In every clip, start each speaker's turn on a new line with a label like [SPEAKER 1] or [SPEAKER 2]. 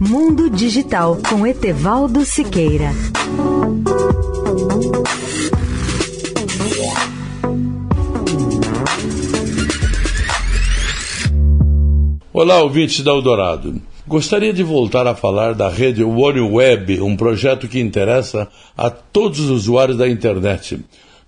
[SPEAKER 1] Mundo Digital com Etevaldo Siqueira.
[SPEAKER 2] Olá, ouvintes da Eldorado. Gostaria de voltar a falar da rede OneWeb, um projeto que interessa a todos os usuários da internet.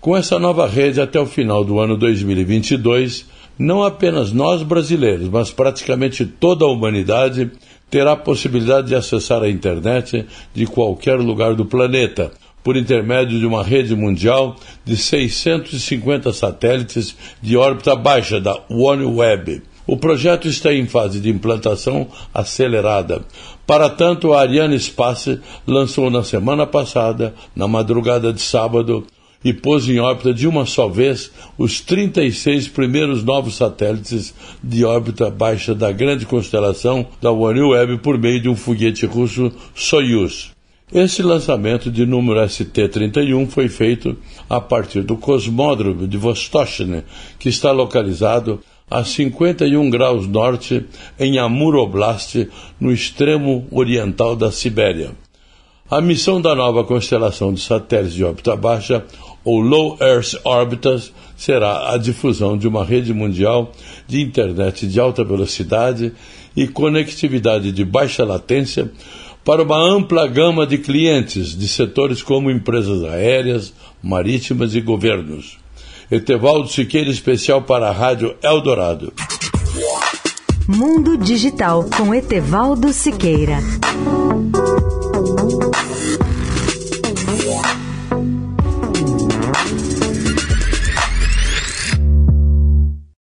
[SPEAKER 2] Com essa nova rede, até o final do ano 2022, não apenas nós brasileiros, mas praticamente toda a humanidade terá a possibilidade de acessar a internet de qualquer lugar do planeta, por intermédio de uma rede mundial de 650 satélites de órbita baixa da OneWeb. O projeto está em fase de implantação acelerada. Para tanto, a Ariane Space lançou na semana passada, na madrugada de sábado, e pôs em órbita de uma só vez os 36 primeiros novos satélites de órbita baixa da grande constelação da OneWeb por meio de um foguete russo Soyuz. Esse lançamento de número ST-31 foi feito a partir do cosmódromo de Vostochny, que está localizado a 51 graus norte em Amur Oblast, no extremo oriental da Sibéria. A missão da nova constelação de satélites de órbita baixa ou Low Earth Orbitas, será a difusão de uma rede mundial de internet de alta velocidade e conectividade de baixa latência para uma ampla gama de clientes de setores como empresas aéreas, marítimas e governos. Etevaldo Siqueira, especial para a Rádio Eldorado.
[SPEAKER 1] Mundo Digital com Etevaldo Siqueira. Bye.